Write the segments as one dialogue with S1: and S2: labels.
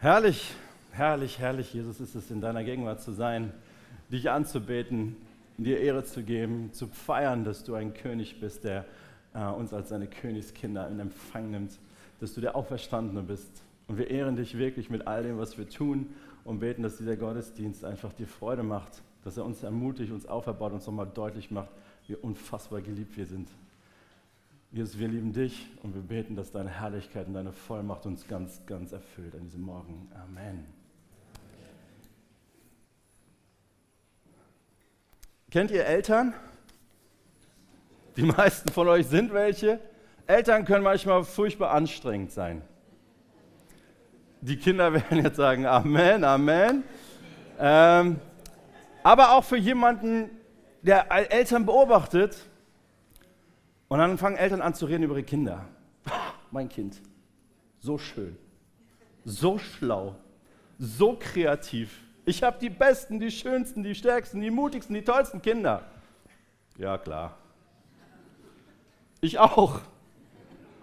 S1: Herrlich, herrlich, herrlich, Jesus, ist es in deiner Gegenwart zu sein, dich anzubeten, dir Ehre zu geben, zu feiern, dass du ein König bist, der äh, uns als seine Königskinder in Empfang nimmt, dass du der Auferstandene bist. Und wir ehren dich wirklich mit all dem, was wir tun und beten, dass dieser Gottesdienst einfach dir Freude macht, dass er uns ermutigt, uns auferbaut, uns nochmal deutlich macht, wie unfassbar geliebt wir sind. Jesus, wir lieben dich und wir beten, dass deine Herrlichkeit und deine Vollmacht uns ganz, ganz erfüllt an diesem Morgen. Amen. Kennt ihr Eltern? Die meisten von euch sind welche. Eltern können manchmal furchtbar anstrengend sein. Die Kinder werden jetzt sagen, Amen, Amen. Ähm, aber auch für jemanden, der Eltern beobachtet, und dann fangen Eltern an zu reden über ihre Kinder. Mein Kind, so schön, so schlau, so kreativ. Ich habe die besten, die schönsten, die stärksten, die mutigsten, die tollsten Kinder. Ja, klar. Ich auch.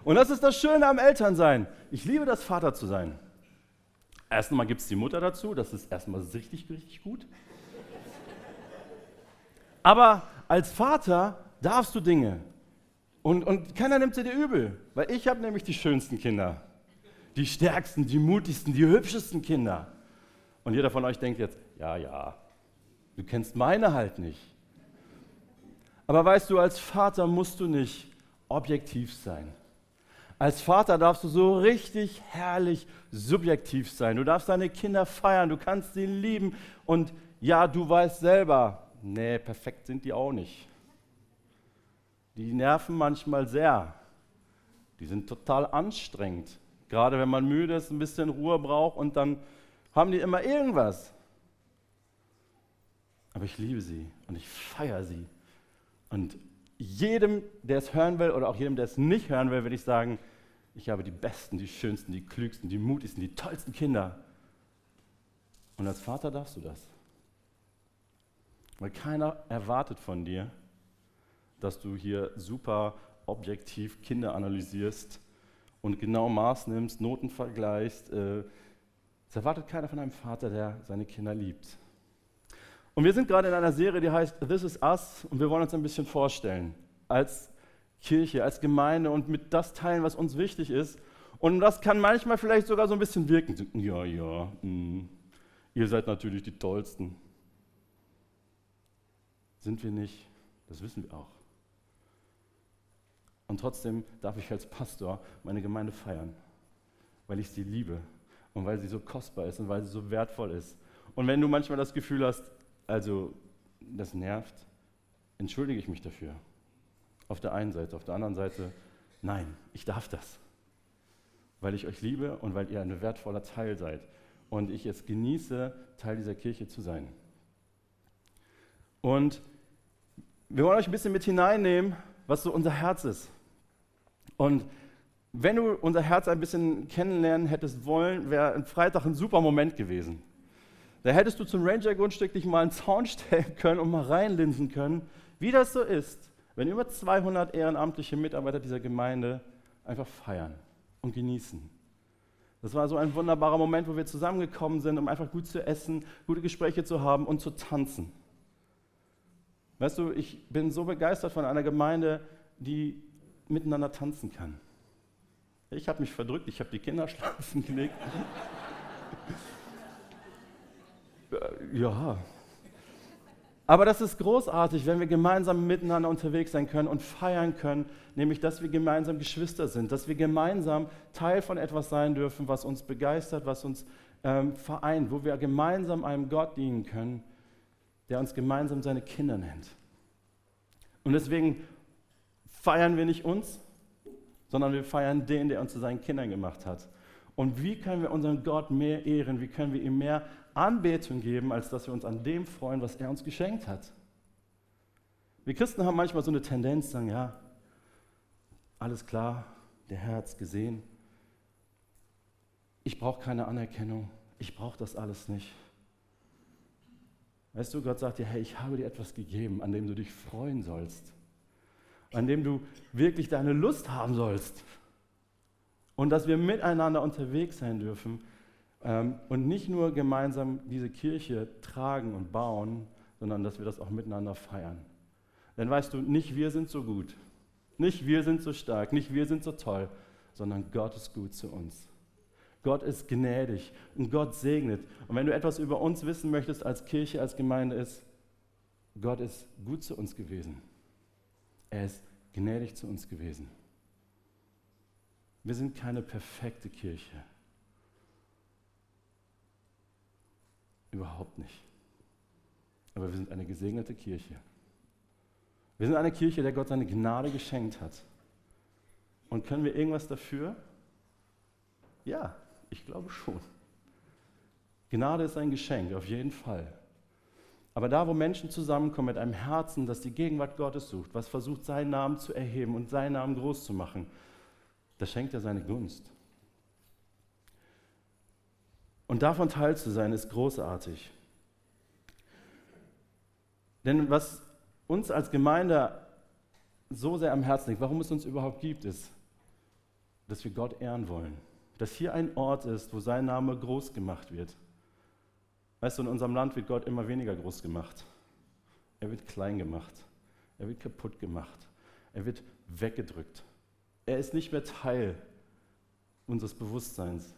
S1: Und das ist das Schöne am Elternsein. Ich liebe das, Vater zu sein. Erstmal gibt es die Mutter dazu, das ist erstmal richtig, richtig gut. Aber als Vater darfst du Dinge und, und keiner nimmt sie dir übel, weil ich habe nämlich die schönsten Kinder, die stärksten, die mutigsten, die hübschesten Kinder. Und jeder von euch denkt jetzt, ja, ja, du kennst meine halt nicht. Aber weißt du, als Vater musst du nicht objektiv sein. Als Vater darfst du so richtig herrlich subjektiv sein. Du darfst deine Kinder feiern, du kannst sie lieben. Und ja, du weißt selber, nee, perfekt sind die auch nicht die nerven manchmal sehr. Die sind total anstrengend. Gerade wenn man müde ist, ein bisschen Ruhe braucht und dann haben die immer irgendwas. Aber ich liebe sie und ich feiere sie. Und jedem, der es hören will oder auch jedem, der es nicht hören will, würde ich sagen, ich habe die besten, die schönsten, die klügsten, die mutigsten, die tollsten Kinder. Und als Vater darfst du das. Weil keiner erwartet von dir, dass du hier super objektiv Kinder analysierst und genau Maß nimmst, Noten vergleichst. Äh, das erwartet keiner von einem Vater, der seine Kinder liebt. Und wir sind gerade in einer Serie, die heißt This is Us und wir wollen uns ein bisschen vorstellen als Kirche, als Gemeinde und mit das teilen, was uns wichtig ist. Und das kann manchmal vielleicht sogar so ein bisschen wirken. Ja, ja, mh. Hm, ihr seid natürlich die Tollsten. Sind wir nicht? Das wissen wir auch. Und trotzdem darf ich als Pastor meine Gemeinde feiern, weil ich sie liebe und weil sie so kostbar ist und weil sie so wertvoll ist. Und wenn du manchmal das Gefühl hast, also das nervt, entschuldige ich mich dafür. Auf der einen Seite, auf der anderen Seite, nein, ich darf das, weil ich euch liebe und weil ihr ein wertvoller Teil seid und ich es genieße, Teil dieser Kirche zu sein. Und wir wollen euch ein bisschen mit hineinnehmen, was so unser Herz ist. Und wenn du unser Herz ein bisschen kennenlernen hättest wollen, wäre ein Freitag ein super Moment gewesen. Da hättest du zum Ranger-Grundstück dich mal einen Zaun stellen können und mal reinlinsen können, wie das so ist, wenn über 200 ehrenamtliche Mitarbeiter dieser Gemeinde einfach feiern und genießen. Das war so ein wunderbarer Moment, wo wir zusammengekommen sind, um einfach gut zu essen, gute Gespräche zu haben und zu tanzen. Weißt du, ich bin so begeistert von einer Gemeinde, die miteinander tanzen kann. Ich habe mich verdrückt, ich habe die Kinder schlafen gelegt. Äh, ja. Aber das ist großartig, wenn wir gemeinsam miteinander unterwegs sein können und feiern können, nämlich dass wir gemeinsam Geschwister sind, dass wir gemeinsam Teil von etwas sein dürfen, was uns begeistert, was uns ähm, vereint, wo wir gemeinsam einem Gott dienen können, der uns gemeinsam seine Kinder nennt. Und deswegen feiern wir nicht uns, sondern wir feiern den, der uns zu seinen Kindern gemacht hat. Und wie können wir unseren Gott mehr ehren? Wie können wir ihm mehr Anbetung geben, als dass wir uns an dem freuen, was er uns geschenkt hat? Wir Christen haben manchmal so eine Tendenz, sagen, ja, alles klar, der Herr hat es gesehen. Ich brauche keine Anerkennung. Ich brauche das alles nicht. Weißt du, Gott sagt dir, hey, ich habe dir etwas gegeben, an dem du dich freuen sollst an dem du wirklich deine Lust haben sollst. Und dass wir miteinander unterwegs sein dürfen, Ähm, und nicht nur gemeinsam diese Kirche tragen und bauen, sondern dass wir das auch miteinander feiern. Denn weißt du, nicht wir sind so gut, nicht wir sind so stark, nicht wir sind so toll, sondern Gott ist gut zu uns. Gott ist gnädig und Gott segnet. Und wenn du etwas über uns wissen möchtest als Kirche, als Gemeinde, ist, Gott ist gut zu uns gewesen. Er ist gnädig zu uns gewesen. Wir sind keine perfekte Kirche. Überhaupt nicht. Aber wir sind eine gesegnete Kirche. Wir sind eine Kirche, der Gott seine Gnade geschenkt hat. Und können wir irgendwas dafür? Ja, ich glaube schon. Gnade ist ein Geschenk, auf jeden Fall. Aber da, wo Menschen zusammenkommen mit einem Herzen, das die Gegenwart Gottes sucht, was versucht, seinen Namen zu erheben und seinen Namen groß zu machen, da schenkt er seine Gunst. Und davon teil zu sein, ist großartig. Denn was uns als Gemeinde so sehr am Herzen liegt, warum es uns überhaupt gibt, ist, dass wir Gott ehren wollen. Dass hier ein Ort ist, wo sein Name groß gemacht wird. Weißt du, in unserem Land wird Gott immer weniger groß gemacht. Er wird klein gemacht. Er wird kaputt gemacht. Er wird weggedrückt. Er ist nicht mehr Teil unseres Bewusstseins.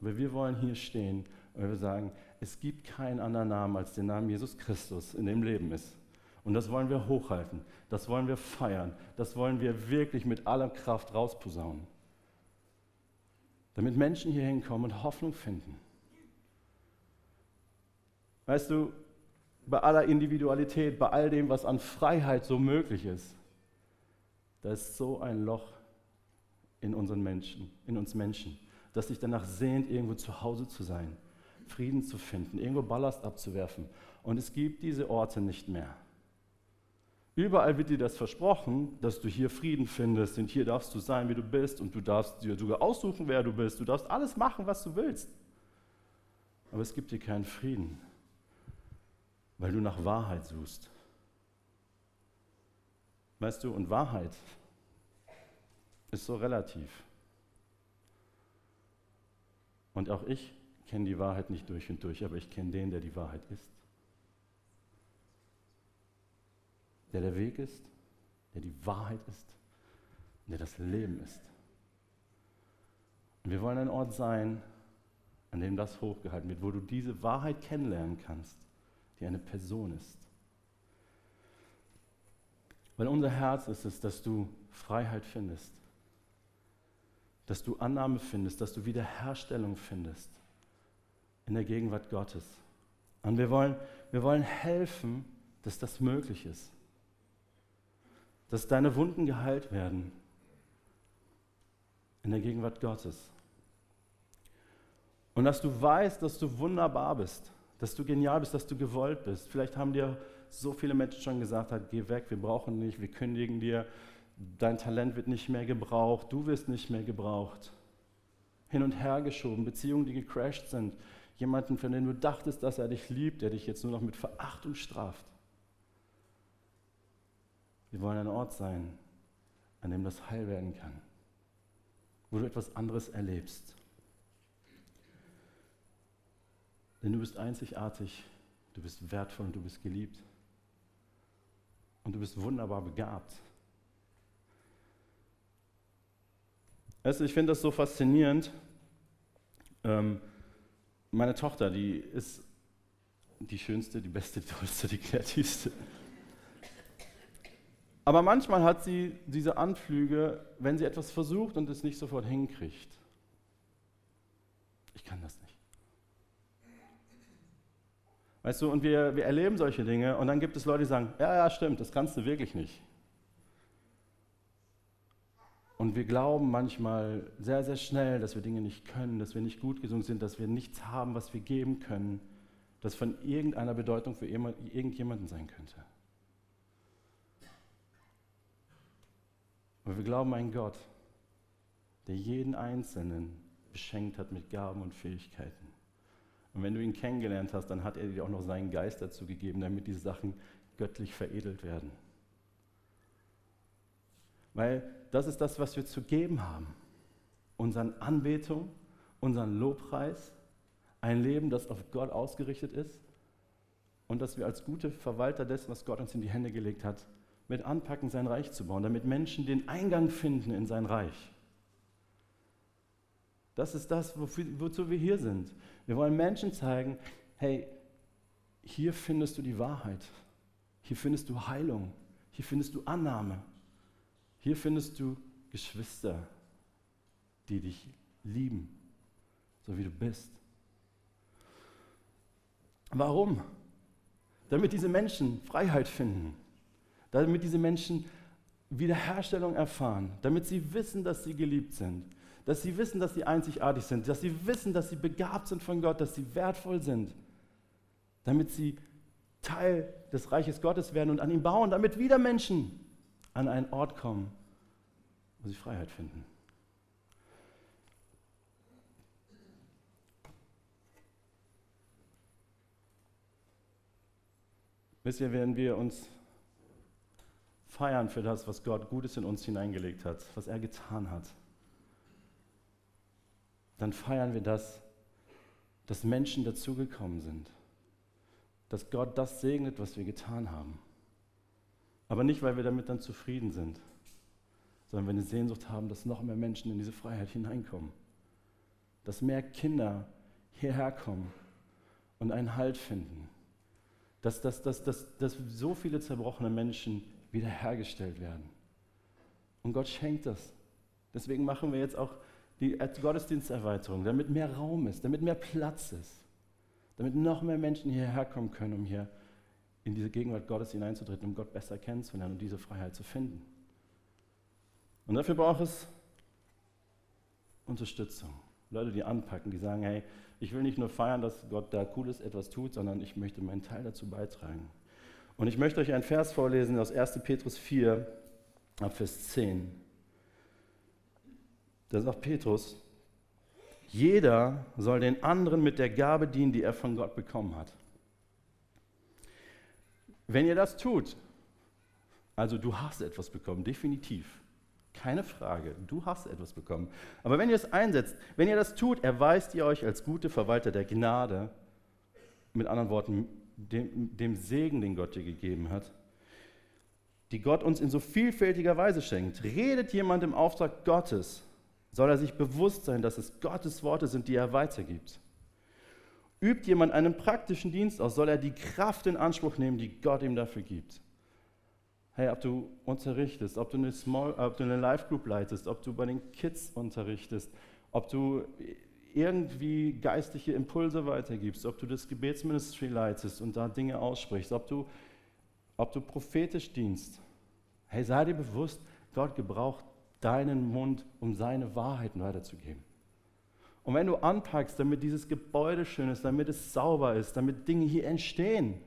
S1: Aber wir wollen hier stehen und wir sagen, es gibt keinen anderen Namen als den Namen Jesus Christus, in dem Leben ist. Und das wollen wir hochhalten, das wollen wir feiern, das wollen wir wirklich mit aller Kraft rausposaunen. Damit Menschen hier hinkommen und Hoffnung finden. Weißt du, bei aller Individualität, bei all dem, was an Freiheit so möglich ist, da ist so ein Loch in unseren Menschen, in uns Menschen, dass sich danach sehnt, irgendwo zu Hause zu sein, Frieden zu finden, irgendwo Ballast abzuwerfen. Und es gibt diese Orte nicht mehr. Überall wird dir das versprochen, dass du hier Frieden findest und hier darfst du sein, wie du bist und du darfst dir sogar aussuchen, wer du bist. Du darfst alles machen, was du willst. Aber es gibt dir keinen Frieden, weil du nach Wahrheit suchst. Weißt du, und Wahrheit ist so relativ. Und auch ich kenne die Wahrheit nicht durch und durch, aber ich kenne den, der die Wahrheit ist. Der der Weg ist, der die Wahrheit ist, der das Leben ist. Und wir wollen ein Ort sein, an dem das hochgehalten wird, wo du diese Wahrheit kennenlernen kannst, die eine Person ist. Weil unser Herz ist es, dass du Freiheit findest, dass du Annahme findest, dass du Wiederherstellung findest in der Gegenwart Gottes. Und wir wollen, wir wollen helfen, dass das möglich ist. Dass deine Wunden geheilt werden in der Gegenwart Gottes. Und dass du weißt, dass du wunderbar bist, dass du genial bist, dass du gewollt bist. Vielleicht haben dir so viele Menschen schon gesagt, geh weg, wir brauchen dich, wir kündigen dir, dein Talent wird nicht mehr gebraucht, du wirst nicht mehr gebraucht. Hin und her geschoben, Beziehungen, die gecrashed sind, jemanden, von dem du dachtest, dass er dich liebt, der dich jetzt nur noch mit Verachtung straft. Wir wollen ein Ort sein, an dem das heil werden kann, wo du etwas anderes erlebst. Denn du bist einzigartig, du bist wertvoll und du bist geliebt. Und du bist wunderbar begabt. Du, ich finde das so faszinierend. Ähm, meine Tochter, die ist die schönste, die beste, die tollste, die kreativste. Aber manchmal hat sie diese Anflüge, wenn sie etwas versucht und es nicht sofort hinkriegt. Ich kann das nicht. Weißt du, und wir, wir erleben solche Dinge und dann gibt es Leute, die sagen, ja, ja, stimmt, das kannst du wirklich nicht. Und wir glauben manchmal sehr, sehr schnell, dass wir Dinge nicht können, dass wir nicht gut gesungen sind, dass wir nichts haben, was wir geben können, das von irgendeiner Bedeutung für irgendjemanden sein könnte. Aber wir glauben an Gott, der jeden Einzelnen beschenkt hat mit Gaben und Fähigkeiten. Und wenn du ihn kennengelernt hast, dann hat er dir auch noch seinen Geist dazu gegeben, damit diese Sachen göttlich veredelt werden. Weil das ist das, was wir zu geben haben. Unseren Anbetung, unseren Lobpreis ein Leben, das auf Gott ausgerichtet ist und dass wir als gute Verwalter dessen, was Gott uns in die Hände gelegt hat, mit anpacken, sein Reich zu bauen, damit Menschen den Eingang finden in sein Reich. Das ist das, wofür, wozu wir hier sind. Wir wollen Menschen zeigen, hey, hier findest du die Wahrheit, hier findest du Heilung, hier findest du Annahme, hier findest du Geschwister, die dich lieben, so wie du bist. Warum? Damit diese Menschen Freiheit finden, damit diese Menschen Wiederherstellung erfahren, damit sie wissen, dass sie geliebt sind, dass sie wissen, dass sie einzigartig sind, dass sie wissen, dass sie begabt sind von Gott, dass sie wertvoll sind, damit sie Teil des Reiches Gottes werden und an ihm bauen, damit wieder Menschen an einen Ort kommen, wo sie Freiheit finden. Wisst ihr, wenn wir uns feiern für das, was Gott Gutes in uns hineingelegt hat, was er getan hat, dann feiern wir das, dass Menschen dazugekommen sind, dass Gott das segnet, was wir getan haben. Aber nicht, weil wir damit dann zufrieden sind, sondern wir eine Sehnsucht haben, dass noch mehr Menschen in diese Freiheit hineinkommen, dass mehr Kinder hierher kommen und einen Halt finden dass, dass, dass, dass, dass so viele zerbrochene Menschen wiederhergestellt werden. Und Gott schenkt das. Deswegen machen wir jetzt auch die Gottesdiensterweiterung, damit mehr Raum ist, damit mehr Platz ist, damit noch mehr Menschen hierher kommen können, um hier in diese Gegenwart Gottes hineinzutreten, um Gott besser kennenzulernen und diese Freiheit zu finden. Und dafür braucht es Unterstützung. Leute, die anpacken, die sagen, hey, ich will nicht nur feiern, dass Gott da Cooles etwas tut, sondern ich möchte meinen Teil dazu beitragen. Und ich möchte euch einen Vers vorlesen aus 1. Petrus 4, ab Vers 10. Da sagt Petrus, jeder soll den anderen mit der Gabe dienen, die er von Gott bekommen hat. Wenn ihr das tut, also du hast etwas bekommen, definitiv. Keine Frage, du hast etwas bekommen. Aber wenn ihr es einsetzt, wenn ihr das tut, erweist ihr euch als gute Verwalter der Gnade, mit anderen Worten, dem, dem Segen, den Gott dir gegeben hat, die Gott uns in so vielfältiger Weise schenkt. Redet jemand im Auftrag Gottes, soll er sich bewusst sein, dass es Gottes Worte sind, die er weitergibt. Übt jemand einen praktischen Dienst aus, soll er die Kraft in Anspruch nehmen, die Gott ihm dafür gibt. Hey, ob du unterrichtest, ob du eine, Small, ob du eine Live Group leitest, ob du bei den Kids unterrichtest, ob du irgendwie geistliche Impulse weitergibst, ob du das Gebetsministry leitest und da Dinge aussprichst, ob du, ob du prophetisch dienst. Hey, sei dir bewusst, Gott gebraucht deinen Mund, um seine Wahrheiten weiterzugeben. Und wenn du anpackst, damit dieses Gebäude schön ist, damit es sauber ist, damit Dinge hier entstehen,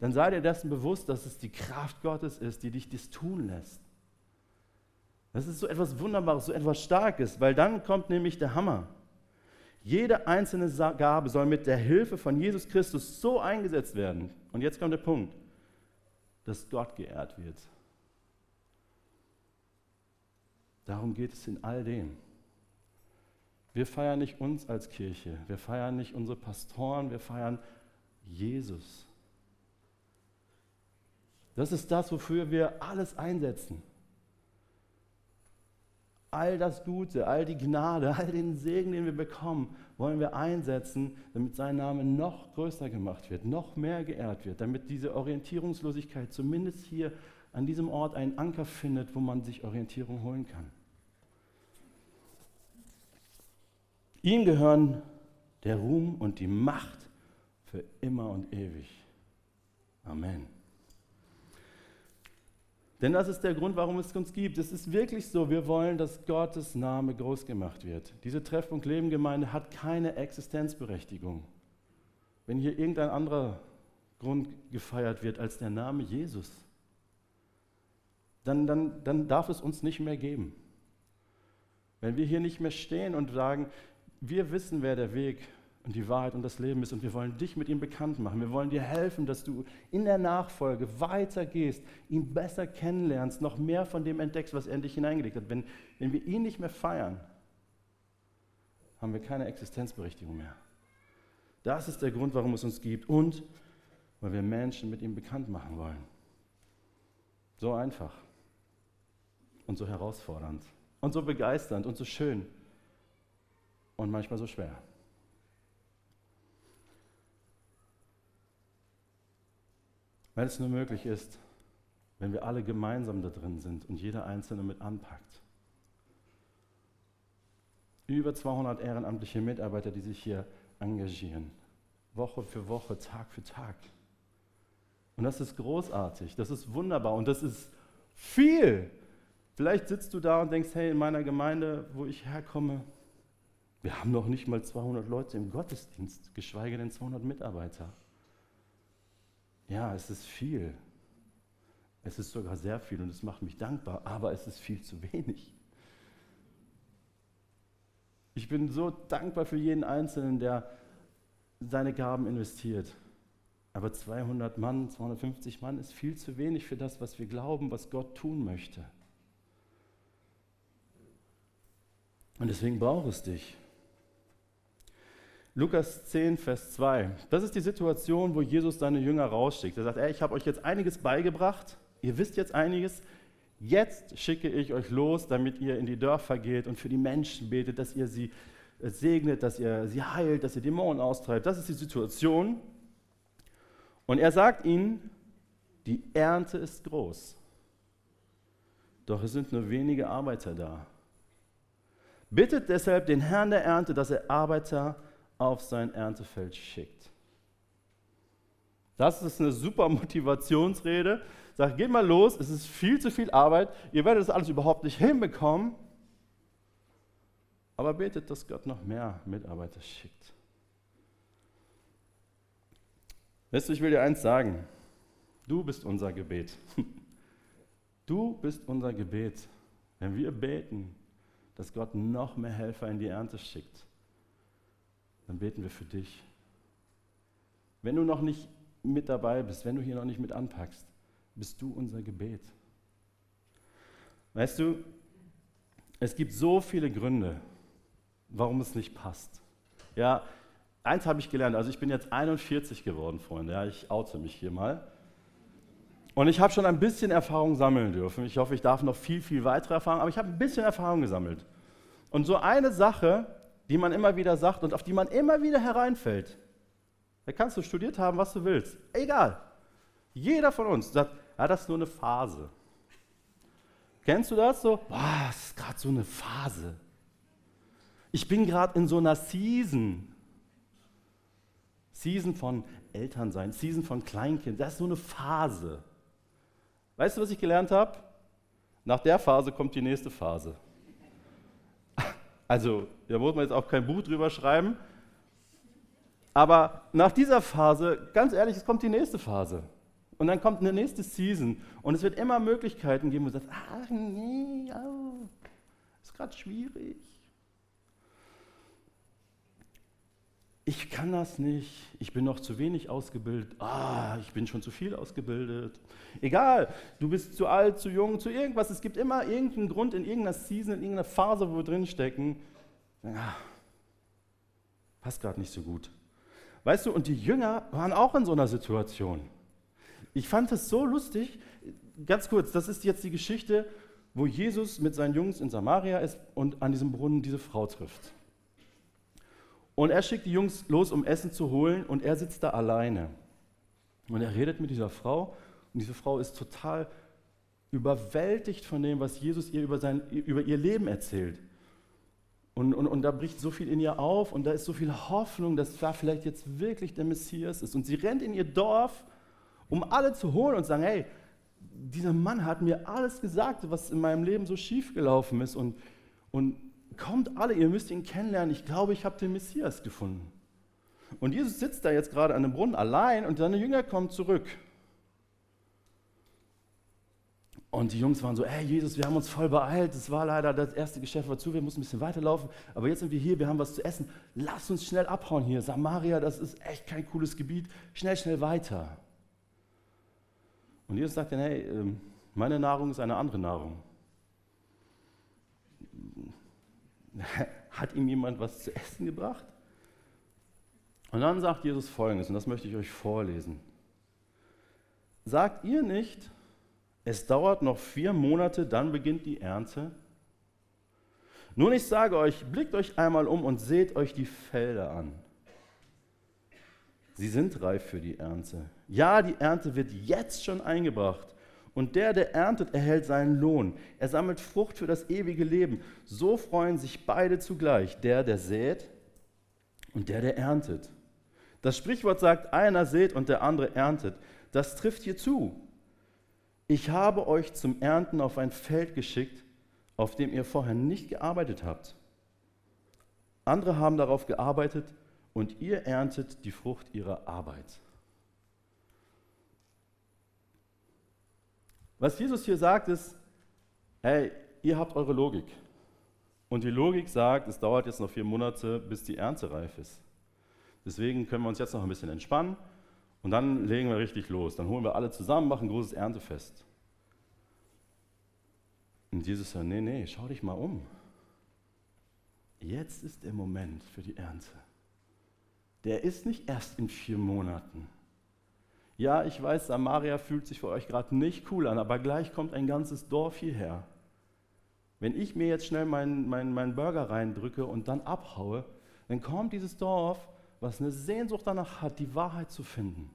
S1: dann sei dir dessen bewusst, dass es die Kraft Gottes ist, die dich das tun lässt. Das ist so etwas Wunderbares, so etwas Starkes, weil dann kommt nämlich der Hammer. Jede einzelne Gabe soll mit der Hilfe von Jesus Christus so eingesetzt werden. Und jetzt kommt der Punkt, dass Gott geehrt wird. Darum geht es in all dem. Wir feiern nicht uns als Kirche, wir feiern nicht unsere Pastoren, wir feiern Jesus. Das ist das, wofür wir alles einsetzen. All das Gute, all die Gnade, all den Segen, den wir bekommen, wollen wir einsetzen, damit sein Name noch größer gemacht wird, noch mehr geehrt wird, damit diese Orientierungslosigkeit zumindest hier an diesem Ort einen Anker findet, wo man sich Orientierung holen kann. Ihm gehören der Ruhm und die Macht für immer und ewig. Amen. Denn das ist der Grund, warum es uns gibt. Es ist wirklich so, wir wollen, dass Gottes Name groß gemacht wird. Diese Treffpunkt Leben Gemeinde hat keine Existenzberechtigung. Wenn hier irgendein anderer Grund gefeiert wird als der Name Jesus, dann, dann, dann darf es uns nicht mehr geben. Wenn wir hier nicht mehr stehen und sagen, wir wissen, wer der Weg und die Wahrheit und das Leben ist. Und wir wollen dich mit ihm bekannt machen. Wir wollen dir helfen, dass du in der Nachfolge weitergehst, ihn besser kennenlernst, noch mehr von dem entdeckst, was er in dich hineingelegt hat. Wenn, wenn wir ihn nicht mehr feiern, haben wir keine Existenzberechtigung mehr. Das ist der Grund, warum es uns gibt. Und weil wir Menschen mit ihm bekannt machen wollen. So einfach. Und so herausfordernd. Und so begeisternd und so schön. Und manchmal so schwer. Wenn es nur möglich ist, wenn wir alle gemeinsam da drin sind und jeder Einzelne mit anpackt. Über 200 ehrenamtliche Mitarbeiter, die sich hier engagieren. Woche für Woche, Tag für Tag. Und das ist großartig, das ist wunderbar und das ist viel. Vielleicht sitzt du da und denkst, hey, in meiner Gemeinde, wo ich herkomme, wir haben noch nicht mal 200 Leute im Gottesdienst, geschweige denn 200 Mitarbeiter. Ja, es ist viel. Es ist sogar sehr viel und es macht mich dankbar, aber es ist viel zu wenig. Ich bin so dankbar für jeden Einzelnen, der seine Gaben investiert. Aber 200 Mann, 250 Mann ist viel zu wenig für das, was wir glauben, was Gott tun möchte. Und deswegen braucht es dich. Lukas 10, Vers 2. Das ist die Situation, wo Jesus seine Jünger rausschickt. Er sagt, ey, ich habe euch jetzt einiges beigebracht, ihr wisst jetzt einiges, jetzt schicke ich euch los, damit ihr in die Dörfer geht und für die Menschen betet, dass ihr sie äh, segnet, dass ihr sie heilt, dass ihr Dämonen austreibt. Das ist die Situation. Und er sagt ihnen, die Ernte ist groß, doch es sind nur wenige Arbeiter da. Bittet deshalb den Herrn der Ernte, dass er Arbeiter auf sein Erntefeld schickt. Das ist eine super Motivationsrede. Sagt, geht mal los, es ist viel zu viel Arbeit, ihr werdet das alles überhaupt nicht hinbekommen. Aber betet, dass Gott noch mehr Mitarbeiter schickt. Weißt du, ich will dir eins sagen. Du bist unser Gebet. Du bist unser Gebet. Wenn wir beten, dass Gott noch mehr Helfer in die Ernte schickt, dann beten wir für dich. Wenn du noch nicht mit dabei bist, wenn du hier noch nicht mit anpackst, bist du unser Gebet. Weißt du, es gibt so viele Gründe, warum es nicht passt. Ja, eins habe ich gelernt, also ich bin jetzt 41 geworden, Freunde, ja, ich oute mich hier mal. Und ich habe schon ein bisschen Erfahrung sammeln dürfen. Ich hoffe, ich darf noch viel, viel weitere Erfahrung, aber ich habe ein bisschen Erfahrung gesammelt. Und so eine Sache, die man immer wieder sagt und auf die man immer wieder hereinfällt. Da kannst du studiert haben, was du willst. Egal. Jeder von uns sagt, ja, das ist nur eine Phase. Kennst du das so? Boah, das ist gerade so eine Phase. Ich bin gerade in so einer Season. Season von Elternsein, Season von Kleinkind. Das ist so eine Phase. Weißt du, was ich gelernt habe? Nach der Phase kommt die nächste Phase. Also, da muss man jetzt auch kein Buch drüber schreiben. Aber nach dieser Phase, ganz ehrlich, es kommt die nächste Phase. Und dann kommt eine nächste Season. Und es wird immer Möglichkeiten geben, wo du sagst, ach nee, oh, ist gerade schwierig. Ich kann das nicht, ich bin noch zu wenig ausgebildet, ah, ich bin schon zu viel ausgebildet. Egal, du bist zu alt, zu jung, zu irgendwas. Es gibt immer irgendeinen Grund in irgendeiner Season, in irgendeiner Phase, wo wir drinstecken. Ja, passt gerade nicht so gut. Weißt du, und die Jünger waren auch in so einer Situation. Ich fand es so lustig, ganz kurz, das ist jetzt die Geschichte, wo Jesus mit seinen Jungs in Samaria ist und an diesem Brunnen diese Frau trifft. Und er schickt die Jungs los, um Essen zu holen, und er sitzt da alleine. Und er redet mit dieser Frau, und diese Frau ist total überwältigt von dem, was Jesus ihr über, sein, über ihr Leben erzählt. Und, und, und da bricht so viel in ihr auf, und da ist so viel Hoffnung, dass da vielleicht jetzt wirklich der Messias ist. Und sie rennt in ihr Dorf, um alle zu holen und zu sagen, hey, dieser Mann hat mir alles gesagt, was in meinem Leben so schief gelaufen ist. Und, und kommt alle, ihr müsst ihn kennenlernen. Ich glaube, ich habe den Messias gefunden. Und Jesus sitzt da jetzt gerade an dem Brunnen allein und seine Jünger kommen zurück. Und die Jungs waren so, hey Jesus, wir haben uns voll beeilt, es war leider, das erste Geschäft war zu, wir mussten ein bisschen weiterlaufen, aber jetzt sind wir hier, wir haben was zu essen, lass uns schnell abhauen hier. Samaria, das ist echt kein cooles Gebiet, schnell, schnell weiter. Und Jesus sagt dann, hey, ähm, meine Nahrung ist eine andere Nahrung. Hat ihm jemand was zu essen gebracht? Und dann sagt Jesus folgendes, und das möchte ich euch vorlesen. Sagt ihr nicht, es dauert noch vier Monate, dann beginnt die Ernte? Nun, ich sage euch, blickt euch einmal um und seht euch die Felder an. Sie sind reif für die Ernte. Ja, die Ernte wird jetzt schon eingebracht. Und der, der erntet, erhält seinen Lohn. Er sammelt Frucht für das ewige Leben. So freuen sich beide zugleich, der, der sät und der, der erntet. Das Sprichwort sagt, einer sät und der andere erntet. Das trifft hier zu. Ich habe euch zum Ernten auf ein Feld geschickt, auf dem ihr vorher nicht gearbeitet habt. Andere haben darauf gearbeitet und ihr erntet die Frucht ihrer Arbeit. Was Jesus hier sagt, ist, hey, ihr habt eure Logik. Und die Logik sagt, es dauert jetzt noch vier Monate, bis die Ernte reif ist. Deswegen können wir uns jetzt noch ein bisschen entspannen und dann legen wir richtig los. Dann holen wir alle zusammen, machen ein großes Erntefest. Und Jesus sagt, nee, nee, schau dich mal um. Jetzt ist der Moment für die Ernte. Der ist nicht erst in vier Monaten. Ja, ich weiß, Samaria fühlt sich für euch gerade nicht cool an, aber gleich kommt ein ganzes Dorf hierher. Wenn ich mir jetzt schnell meinen, meinen, meinen Burger reindrücke und dann abhaue, dann kommt dieses Dorf, was eine Sehnsucht danach hat, die Wahrheit zu finden.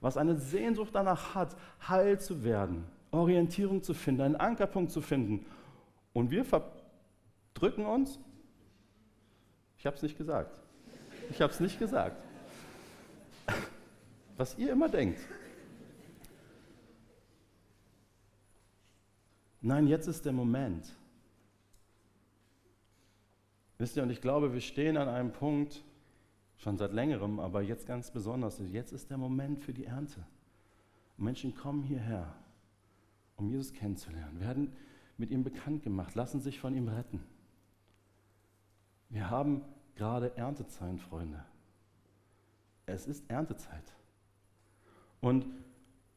S1: Was eine Sehnsucht danach hat, heil zu werden, Orientierung zu finden, einen Ankerpunkt zu finden. Und wir verdrücken uns. Ich habe es nicht gesagt. Ich habe es nicht gesagt. Was ihr immer denkt. Nein, jetzt ist der Moment. Wisst ihr, und ich glaube, wir stehen an einem Punkt, schon seit längerem, aber jetzt ganz besonders. Jetzt ist der Moment für die Ernte. Menschen kommen hierher, um Jesus kennenzulernen, werden mit ihm bekannt gemacht, lassen sich von ihm retten. Wir haben gerade Erntezeit, Freunde. Es ist Erntezeit. Und,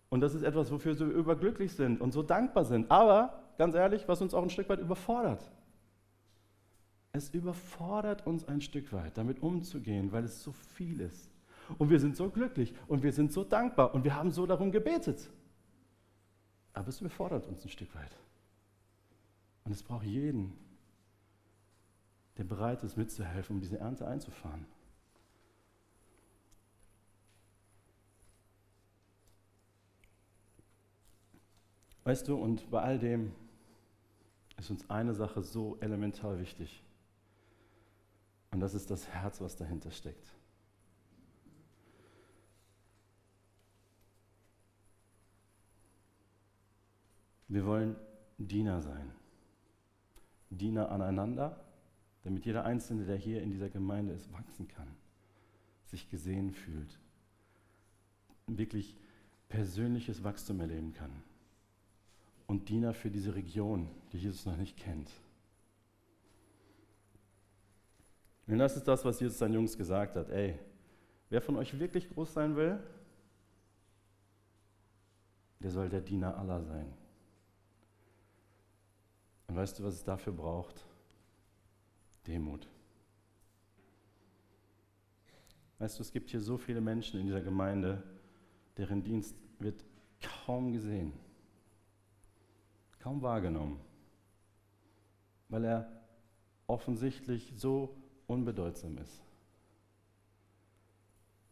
S1: und das ist etwas, wofür wir überglücklich sind und so dankbar sind. Aber, ganz ehrlich, was uns auch ein Stück weit überfordert. Es überfordert uns ein Stück weit, damit umzugehen, weil es so viel ist. Und wir sind so glücklich und wir sind so dankbar und wir haben so darum gebetet. Aber es überfordert uns ein Stück weit. Und es braucht jeden, der bereit ist, mitzuhelfen, um diese Ernte einzufahren. Weißt du, und bei all dem ist uns eine Sache so elementar wichtig. Und das ist das Herz, was dahinter steckt. Wir wollen Diener sein. Diener aneinander damit jeder Einzelne, der hier in dieser Gemeinde ist, wachsen kann, sich gesehen fühlt, wirklich persönliches Wachstum erleben kann und Diener für diese Region, die Jesus noch nicht kennt. Und das ist das, was Jesus seinen Jungs gesagt hat. Ey, wer von euch wirklich groß sein will, der soll der Diener aller sein. Und weißt du, was es dafür braucht? Demut. Weißt du, es gibt hier so viele Menschen in dieser Gemeinde, deren Dienst wird kaum gesehen, kaum wahrgenommen, weil er offensichtlich so unbedeutsam ist.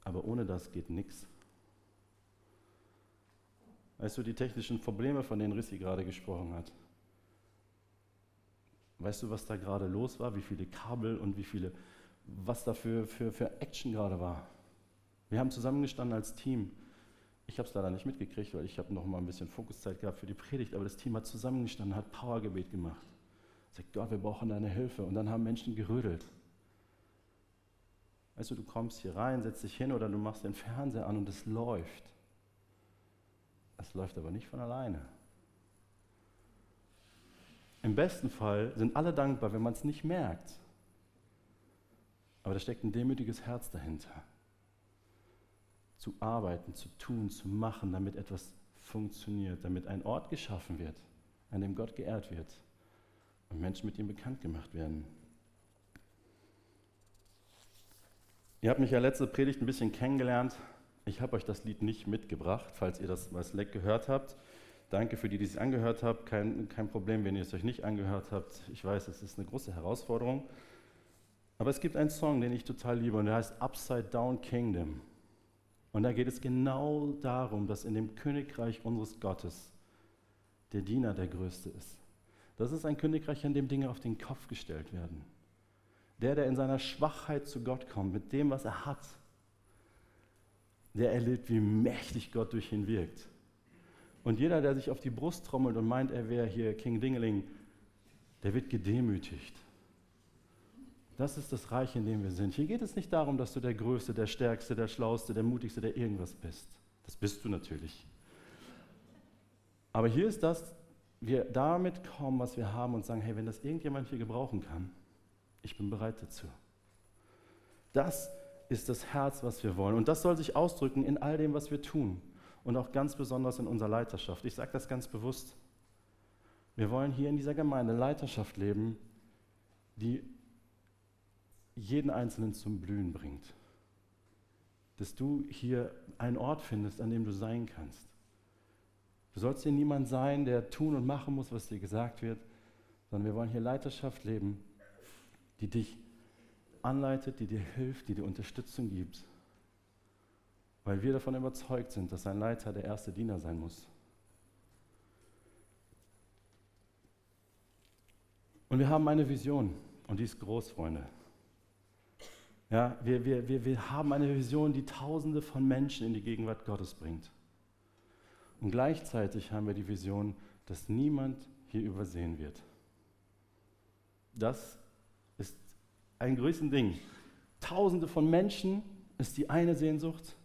S1: Aber ohne das geht nichts. Weißt du, die technischen Probleme, von denen Rissi gerade gesprochen hat, Weißt du, was da gerade los war? Wie viele Kabel und wie viele, was da für, für, für Action gerade war? Wir haben zusammengestanden als Team. Ich habe es leider nicht mitgekriegt, weil ich habe noch mal ein bisschen Fokuszeit gehabt für die Predigt, aber das Team hat zusammengestanden, hat Powergebet gemacht. Sagt, Gott, wir brauchen deine Hilfe. Und dann haben Menschen gerödelt. Weißt du, du kommst hier rein, setzt dich hin oder du machst den Fernseher an und es läuft. Es läuft aber nicht von alleine. Im besten Fall sind alle dankbar, wenn man es nicht merkt. Aber da steckt ein demütiges Herz dahinter. Zu arbeiten, zu tun, zu machen, damit etwas funktioniert, damit ein Ort geschaffen wird, an dem Gott geehrt wird und Menschen mit ihm bekannt gemacht werden. Ihr habt mich ja letzte Predigt ein bisschen kennengelernt. Ich habe euch das Lied nicht mitgebracht, falls ihr das was leck gehört habt. Danke für die, die es angehört habt. Kein, kein Problem, wenn ihr es euch nicht angehört habt. Ich weiß, es ist eine große Herausforderung. Aber es gibt einen Song, den ich total liebe und der heißt Upside Down Kingdom. Und da geht es genau darum, dass in dem Königreich unseres Gottes der Diener der Größte ist. Das ist ein Königreich, in dem Dinge auf den Kopf gestellt werden. Der, der in seiner Schwachheit zu Gott kommt, mit dem, was er hat, der erlebt, wie mächtig Gott durch ihn wirkt. Und jeder, der sich auf die Brust trommelt und meint, er wäre hier King Dingeling, der wird gedemütigt. Das ist das Reich, in dem wir sind. Hier geht es nicht darum, dass du der Größte, der Stärkste, der Schlauste, der Mutigste, der irgendwas bist. Das bist du natürlich. Aber hier ist das, wir damit kommen, was wir haben und sagen, hey, wenn das irgendjemand hier gebrauchen kann, ich bin bereit dazu. Das ist das Herz, was wir wollen. Und das soll sich ausdrücken in all dem, was wir tun. Und auch ganz besonders in unserer Leiterschaft. Ich sage das ganz bewusst. Wir wollen hier in dieser Gemeinde Leiterschaft leben, die jeden Einzelnen zum Blühen bringt. Dass du hier einen Ort findest, an dem du sein kannst. Du sollst hier niemand sein, der tun und machen muss, was dir gesagt wird, sondern wir wollen hier Leiterschaft leben, die dich anleitet, die dir hilft, die dir Unterstützung gibt. Weil wir davon überzeugt sind, dass ein Leiter der erste Diener sein muss. Und wir haben eine Vision und die ist groß, Freunde. Ja, wir, wir, wir, wir haben eine Vision, die Tausende von Menschen in die Gegenwart Gottes bringt. Und gleichzeitig haben wir die Vision, dass niemand hier übersehen wird. Das ist ein größeres Ding. Tausende von Menschen ist die eine Sehnsucht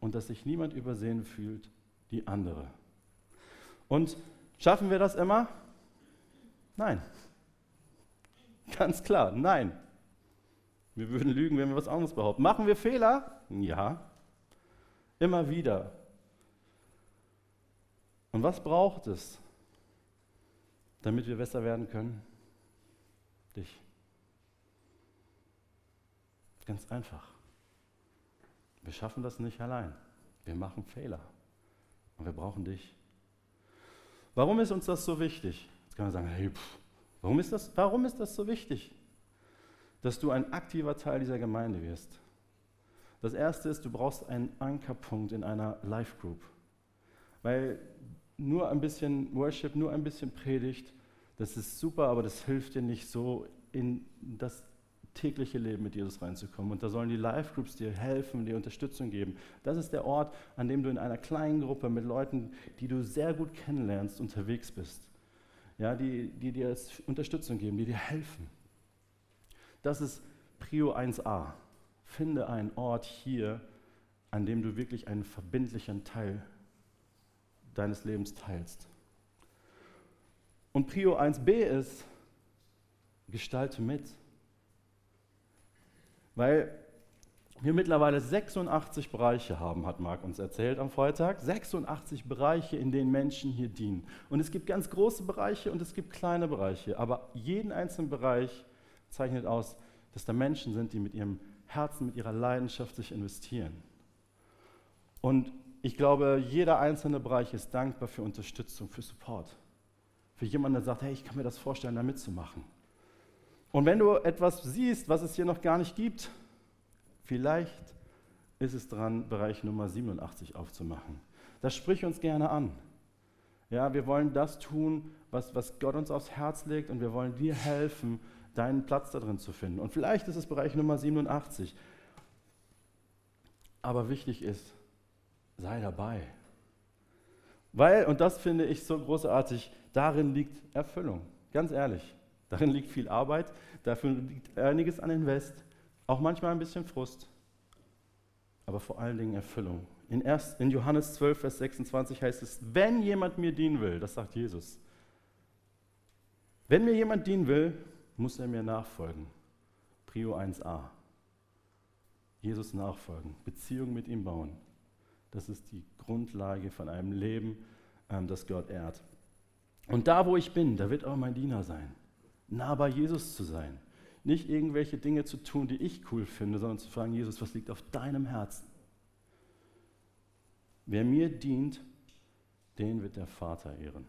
S1: und dass sich niemand übersehen fühlt, die andere. Und schaffen wir das immer? Nein. Ganz klar, nein. Wir würden lügen, wenn wir was anderes behaupten. Machen wir Fehler? Ja. Immer wieder. Und was braucht es, damit wir besser werden können? Dich. Ganz einfach. Wir schaffen das nicht allein. Wir machen Fehler. Und wir brauchen dich. Warum ist uns das so wichtig? Jetzt kann man sagen, hey, pff, warum, ist das, warum ist das so wichtig? Dass du ein aktiver Teil dieser Gemeinde wirst. Das erste ist, du brauchst einen Ankerpunkt in einer Life Group. Weil nur ein bisschen Worship, nur ein bisschen Predigt, das ist super, aber das hilft dir nicht so in das tägliche Leben mit Jesus reinzukommen. Und da sollen die Life Groups dir helfen, dir Unterstützung geben. Das ist der Ort, an dem du in einer kleinen Gruppe mit Leuten, die du sehr gut kennenlernst, unterwegs bist. Ja, die, die dir Unterstützung geben, die dir helfen. Das ist Prio 1a. Finde einen Ort hier, an dem du wirklich einen verbindlichen Teil deines Lebens teilst. Und Prio 1b ist, gestalte mit. Weil wir mittlerweile 86 Bereiche haben, hat Marc uns erzählt am Freitag. 86 Bereiche, in denen Menschen hier dienen. Und es gibt ganz große Bereiche und es gibt kleine Bereiche. Aber jeden einzelnen Bereich zeichnet aus, dass da Menschen sind, die mit ihrem Herzen, mit ihrer Leidenschaft sich investieren. Und ich glaube, jeder einzelne Bereich ist dankbar für Unterstützung, für Support. Für jemanden, der sagt, hey, ich kann mir das vorstellen, da mitzumachen. Und wenn du etwas siehst, was es hier noch gar nicht gibt, vielleicht ist es dran, Bereich Nummer 87 aufzumachen. Das sprich uns gerne an. Ja, wir wollen das tun, was, was Gott uns aufs Herz legt und wir wollen dir helfen, deinen Platz da drin zu finden. Und vielleicht ist es Bereich Nummer 87. Aber wichtig ist, sei dabei. Weil, und das finde ich so großartig, darin liegt Erfüllung. Ganz ehrlich. Darin liegt viel Arbeit, dafür liegt einiges an Invest, auch manchmal ein bisschen Frust, aber vor allen Dingen Erfüllung. In, erst, in Johannes 12, Vers 26 heißt es, wenn jemand mir dienen will, das sagt Jesus, wenn mir jemand dienen will, muss er mir nachfolgen. Prio 1a. Jesus nachfolgen, Beziehung mit ihm bauen. Das ist die Grundlage von einem Leben, ähm, das Gott ehrt. Und da, wo ich bin, da wird auch mein Diener sein. Nah bei Jesus zu sein. nicht irgendwelche Dinge zu tun, die ich cool finde, sondern zu fragen, Jesus, was liegt auf deinem Herzen? Wer mir dient, den wird der Vater ehren.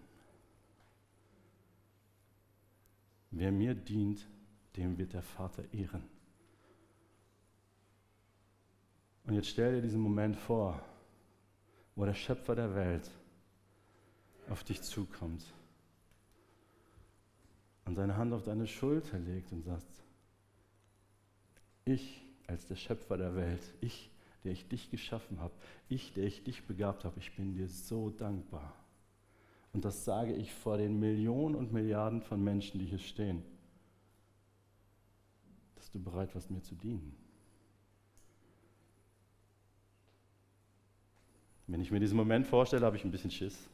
S1: Wer mir dient, dem wird der Vater ehren. Und jetzt stell dir diesen Moment vor, wo der Schöpfer der Welt auf dich zukommt und seine Hand auf deine Schulter legt und sagt, ich als der Schöpfer der Welt, ich, der ich dich geschaffen habe, ich, der ich dich begabt habe, ich bin dir so dankbar. Und das sage ich vor den Millionen und Milliarden von Menschen, die hier stehen, dass du bereit warst, mir zu dienen. Wenn ich mir diesen Moment vorstelle, habe ich ein bisschen Schiss.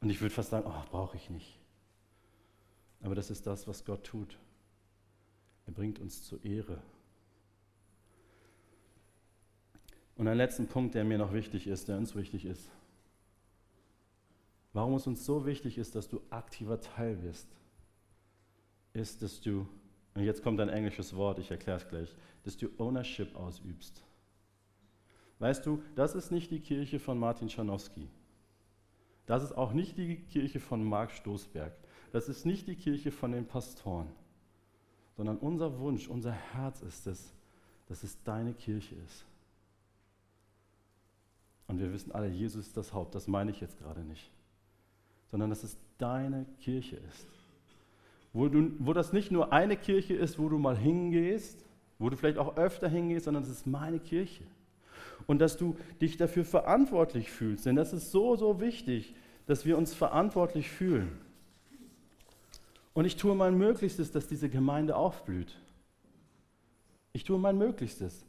S1: Und ich würde fast sagen, oh, brauche ich nicht. Aber das ist das, was Gott tut. Er bringt uns zur Ehre. Und ein letzter Punkt, der mir noch wichtig ist, der uns wichtig ist. Warum es uns so wichtig ist, dass du aktiver Teil wirst, ist, dass du, und jetzt kommt ein englisches Wort, ich erkläre es gleich, dass du Ownership ausübst. Weißt du, das ist nicht die Kirche von Martin Schanowski. Das ist auch nicht die Kirche von Marc Stoßberg. Das ist nicht die Kirche von den Pastoren. Sondern unser Wunsch, unser Herz ist es, dass es deine Kirche ist. Und wir wissen alle, Jesus ist das Haupt. Das meine ich jetzt gerade nicht. Sondern dass es deine Kirche ist. Wo, du, wo das nicht nur eine Kirche ist, wo du mal hingehst, wo du vielleicht auch öfter hingehst, sondern es ist meine Kirche und dass du dich dafür verantwortlich fühlst. Denn das ist so, so wichtig, dass wir uns verantwortlich fühlen. Und ich tue mein Möglichstes, dass diese Gemeinde aufblüht. Ich tue mein Möglichstes.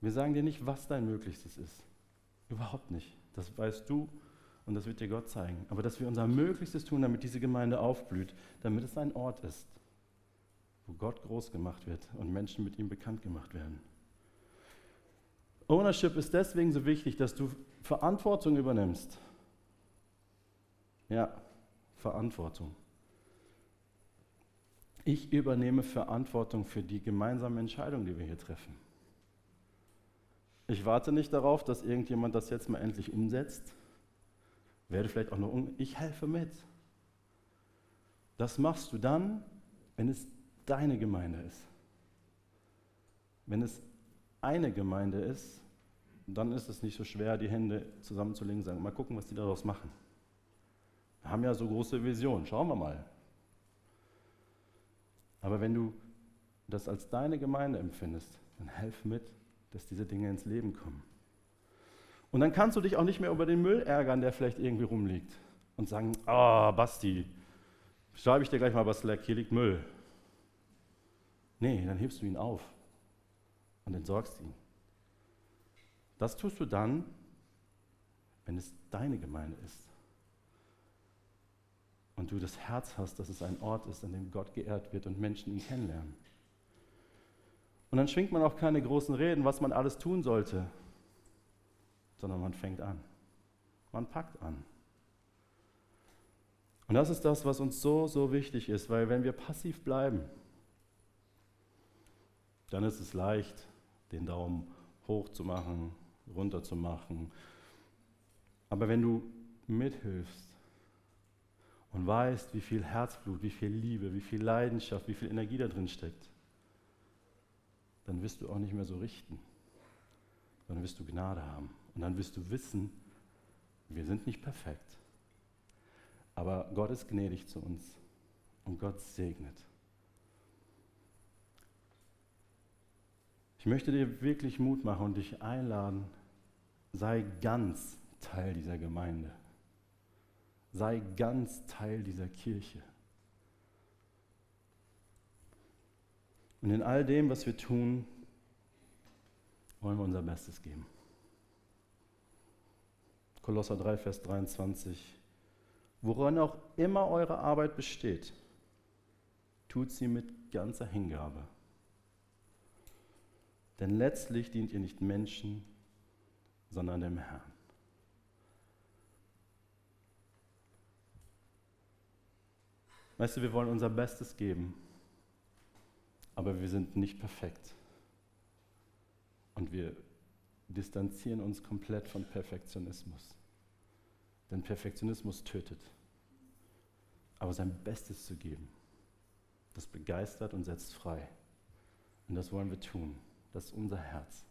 S1: Wir sagen dir nicht, was dein Möglichstes ist. Überhaupt nicht. Das weißt du und das wird dir Gott zeigen. Aber dass wir unser Möglichstes tun, damit diese Gemeinde aufblüht, damit es ein Ort ist, wo Gott groß gemacht wird und Menschen mit ihm bekannt gemacht werden. Ownership ist deswegen so wichtig, dass du Verantwortung übernimmst. Ja, Verantwortung. Ich übernehme Verantwortung für die gemeinsame Entscheidung, die wir hier treffen. Ich warte nicht darauf, dass irgendjemand das jetzt mal endlich umsetzt. Werde vielleicht auch nur um. Ich helfe mit. Das machst du dann, wenn es deine Gemeinde ist. Wenn es eine Gemeinde ist, dann ist es nicht so schwer, die Hände zusammenzulegen und sagen, mal gucken, was die daraus machen. Wir haben ja so große Visionen, schauen wir mal. Aber wenn du das als deine Gemeinde empfindest, dann helf mit, dass diese Dinge ins Leben kommen. Und dann kannst du dich auch nicht mehr über den Müll ärgern, der vielleicht irgendwie rumliegt und sagen, ah, oh, Basti, schreibe ich dir gleich mal was Slack, hier liegt Müll. Nee, dann hebst du ihn auf und entsorgst ihn. Das tust du dann, wenn es deine Gemeinde ist. Und du das Herz hast, dass es ein Ort ist, an dem Gott geehrt wird und Menschen ihn kennenlernen. Und dann schwingt man auch keine großen Reden, was man alles tun sollte, sondern man fängt an. Man packt an. Und das ist das, was uns so, so wichtig ist, weil wenn wir passiv bleiben, dann ist es leicht, den Daumen hoch zu machen, runter zu machen. Aber wenn du mithilfst und weißt, wie viel Herzblut, wie viel Liebe, wie viel Leidenschaft, wie viel Energie da drin steckt, dann wirst du auch nicht mehr so richten, sondern wirst du Gnade haben. Und dann wirst du wissen, wir sind nicht perfekt, aber Gott ist gnädig zu uns und Gott segnet. Ich möchte dir wirklich Mut machen und dich einladen, sei ganz Teil dieser Gemeinde. Sei ganz Teil dieser Kirche. Und in all dem, was wir tun, wollen wir unser Bestes geben. Kolosser 3, Vers 23. Woran auch immer eure Arbeit besteht, tut sie mit ganzer Hingabe. Denn letztlich dient ihr nicht Menschen, sondern dem Herrn. Weißt du, wir wollen unser Bestes geben, aber wir sind nicht perfekt. Und wir distanzieren uns komplett von Perfektionismus. Denn Perfektionismus tötet. Aber sein Bestes zu geben, das begeistert und setzt frei. Und das wollen wir tun. Das ist unser Herz.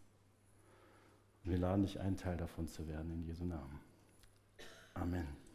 S1: Und wir laden dich ein, Teil davon zu werden, in Jesu Namen. Amen.